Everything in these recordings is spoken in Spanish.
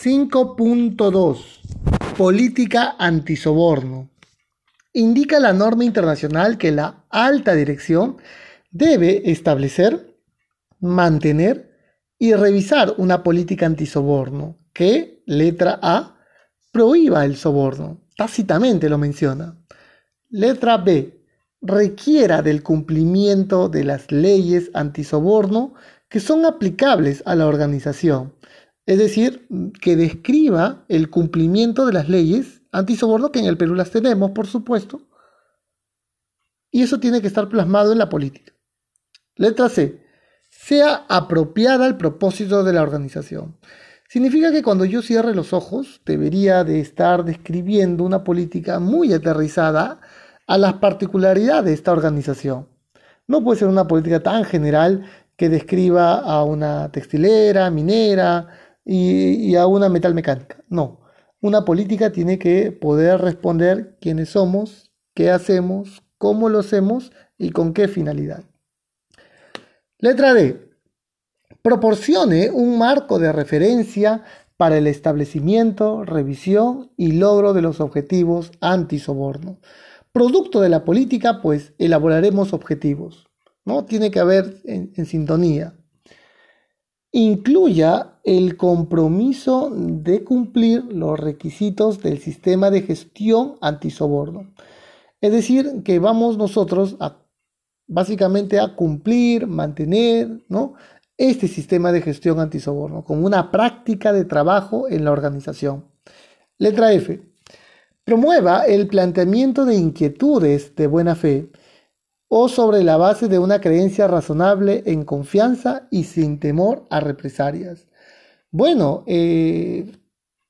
5.2 Política antisoborno. Indica la norma internacional que la alta dirección debe establecer, mantener y revisar una política antisoborno que, letra A, prohíba el soborno. Tácitamente lo menciona. Letra B, requiera del cumplimiento de las leyes antisoborno que son aplicables a la organización es decir, que describa el cumplimiento de las leyes antisoborno, que en el Perú las tenemos, por supuesto, y eso tiene que estar plasmado en la política. Letra C. Sea apropiada al propósito de la organización. Significa que cuando yo cierre los ojos, debería de estar describiendo una política muy aterrizada a las particularidades de esta organización. No puede ser una política tan general que describa a una textilera, minera, y, a una metal mecánica. No, una política tiene que poder responder quiénes somos, qué hacemos, cómo lo hacemos y con qué finalidad. Letra D. Proporcione un marco de referencia para el establecimiento, revisión y logro de los objetivos anti-soborno. Producto de la política, pues elaboraremos objetivos. ¿no? Tiene que haber en sintonía incluya el compromiso de cumplir los requisitos del sistema de gestión antisoborno. Es decir, que vamos nosotros a básicamente a cumplir, mantener, ¿no? este sistema de gestión antisoborno como una práctica de trabajo en la organización. Letra F. Promueva el planteamiento de inquietudes de buena fe o sobre la base de una creencia razonable en confianza y sin temor a represalias. Bueno, eh,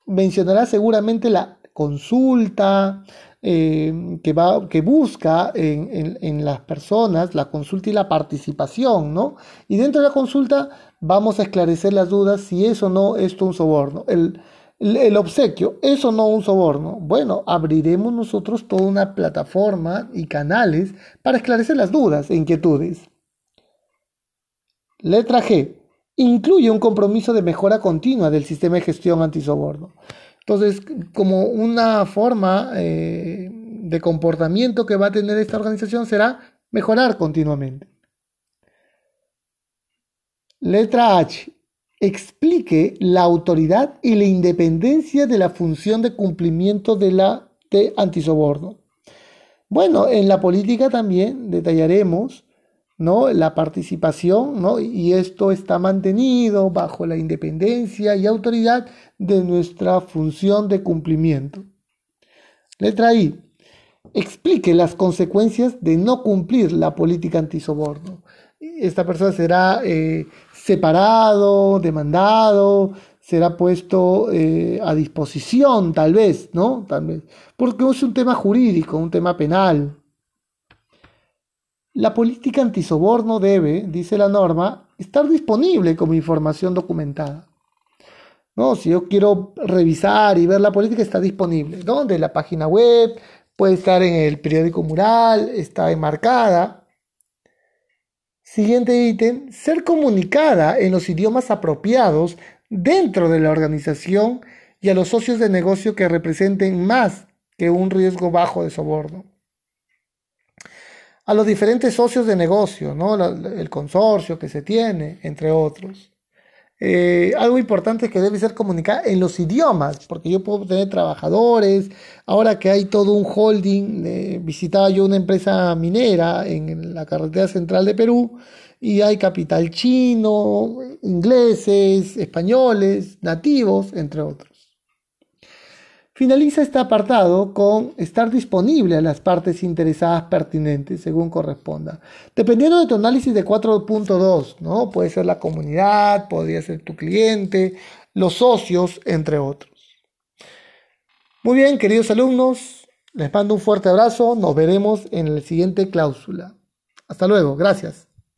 mencionará seguramente la consulta eh, que, va, que busca en, en, las personas, la consulta y la participación, ¿no? Y dentro de la consulta vamos a esclarecer las dudas si eso o no es un soborno. El obsequio, eso no un soborno. Bueno, abriremos nosotros toda una plataforma y canales para esclarecer las dudas e inquietudes. Letra G. Incluye un compromiso de mejora continua del sistema de gestión antisoborno. Entonces, como una forma eh, de comportamiento que va a tener esta organización será mejorar continuamente. Letra H explique la autoridad y la independencia de la función de cumplimiento de la de antisoborno. Bueno, en la política también detallaremos ¿no? la participación ¿no? y esto está mantenido bajo la independencia y autoridad de nuestra función de cumplimiento. Letra I. Explique las consecuencias de no cumplir la política antisoborno. Esta persona será eh, separado, demandado, será puesto eh, a disposición, tal vez, ¿no? Tal vez. Porque es un tema jurídico, un tema penal. La política antisoborno debe, dice la norma, estar disponible como información documentada. ¿No? Si yo quiero revisar y ver la política, está disponible. ¿Dónde? En la página web, puede estar en el periódico mural, está enmarcada. Siguiente ítem, ser comunicada en los idiomas apropiados dentro de la organización y a los socios de negocio que representen más que un riesgo bajo de soborno. A los diferentes socios de negocio, ¿no? el consorcio que se tiene, entre otros. Eh, algo importante es que debe ser comunicada en los idiomas, porque yo puedo tener trabajadores, ahora que hay todo un holding, eh, visitaba yo una empresa minera en la carretera central de Perú y hay capital chino, ingleses, españoles, nativos, entre otros. Finaliza este apartado con estar disponible a las partes interesadas pertinentes según corresponda. Dependiendo de tu análisis de 4.2, ¿no? Puede ser la comunidad, podría ser tu cliente, los socios, entre otros. Muy bien, queridos alumnos, les mando un fuerte abrazo. Nos veremos en la siguiente cláusula. Hasta luego, gracias.